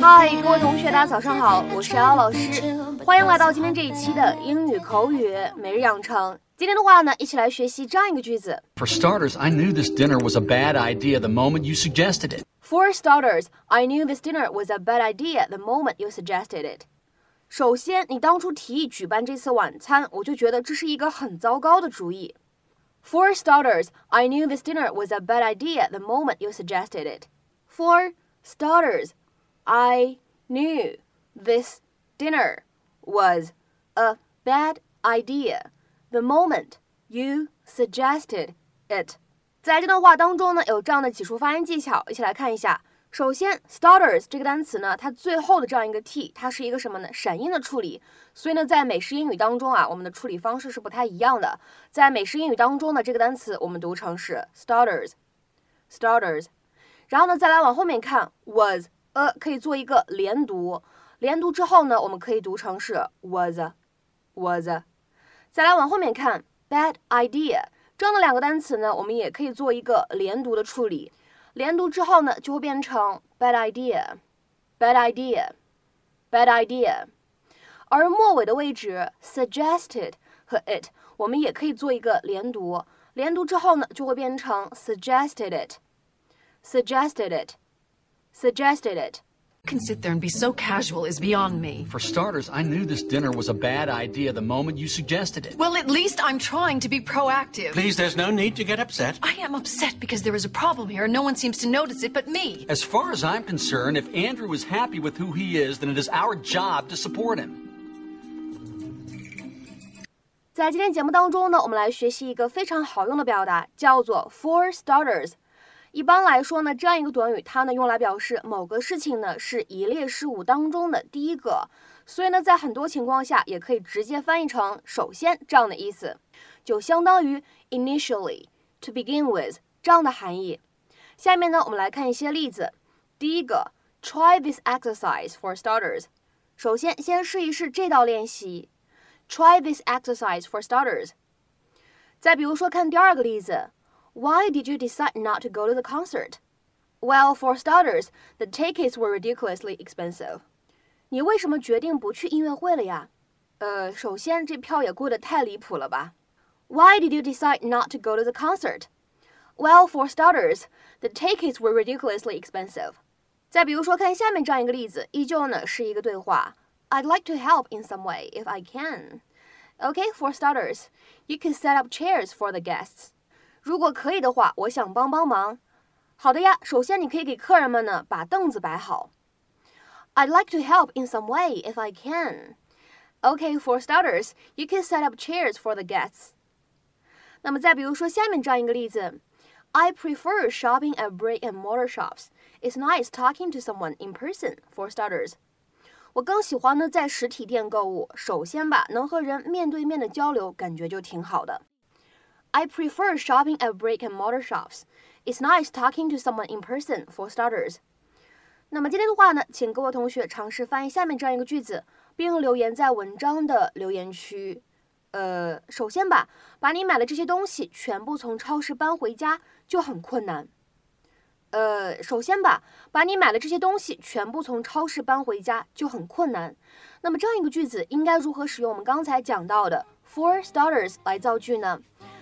嗨，各位同学，大家早上好，我是姚老师，欢迎来到今天这一期的英语口语每日养成。今天的话呢，一起来学习这样一个句子。 For starters, I knew this dinner was a bad idea the moment you suggested it. For starters, I knew this dinner was a bad idea the moment you suggested it. 首先，你当初提议举办这次晚餐，我就觉得这是一个很糟糕的主意。For starters, I knew this dinner was a bad idea the moment you suggested it. For starters, I knew this dinner was a bad idea the moment you suggested it. 在这段话当中呢，有这样的几处发音技巧，一起来看一下。首先，starters 这个单词呢，它最后的这样一个 t，它是一个什么呢？闪音的处理。所以呢，在美式英语当中啊，我们的处理方式是不太一样的。在美式英语当中呢，这个单词我们读成是 starters，starters。然后呢，再来往后面看，was a 可以做一个连读，连读之后呢，我们可以读成是 was，was。再来往后面看，bad idea 这样的两个单词呢，我们也可以做一个连读的处理。连读之后呢，就会变成 bad idea，bad idea，bad idea。而末尾的位置 suggested 和 it，我们也可以做一个连读。连读之后呢，就会变成 suggested it，suggested it it，suggested it。can sit there and be so casual is beyond me. For starters, I knew this dinner was a bad idea the moment you suggested it. Well, at least I'm trying to be proactive. Please, there's no need to get upset. I am upset because there is a problem here and no one seems to notice it but me. As far as I'm concerned, if Andrew is happy with who he is, then it is our job to support him. 在今天节目当中呢，我们来学习一个非常好用的表达，叫做 for starters。 一般来说呢，这样一个短语，它呢用来表示某个事情呢是一列事物当中的第一个，所以呢，在很多情况下也可以直接翻译成“首先”这样的意思，就相当于 initially to begin with 这样的含义。下面呢，我们来看一些例子。第一个，try this exercise for starters。首先，先试一试这道练习。Try this exercise for starters。再比如说，看第二个例子。Why did you decide not to go to the concert? Well, for starters, the tickets were ridiculously expensive. 你为什么决定不去音乐会了呀？呃，首先这票也贵得太离谱了吧。Why did you decide not to go to the concert? Well, for starters, the tickets were ridiculously expensive. 再比如说，看下面这样一个例子，依旧呢是一个对话。I'd like to help in some way if I can. Okay, for starters, you can set up chairs for the guests. 如果可以的话，我想帮帮忙。好的呀，首先你可以给客人们呢把凳子摆好。I'd like to help in some way if I can. Okay, for starters, you can set up chairs for the guests. 那么再比如说下面这样一个例子，I prefer shopping at brick and mortar shops. It's nice talking to someone in person. For starters. 我更喜欢呢在实体店购物。首先吧，能和人面对面的交流，感觉就挺好的。 I prefer shopping at brick and mortar shops. It's nice talking to someone in person, for starters. 那么今天的话呢，请各位同学尝试翻译下面这样一个句子，并留言在文章的留言区。呃，首先吧，把你买的这些东西全部从超市搬回家就很困难。呃，首先吧，把你买的这些东西全部从超市搬回家就很困难。那么这样一个句子应该如何使用我们刚才讲到的 for starters 来造句呢？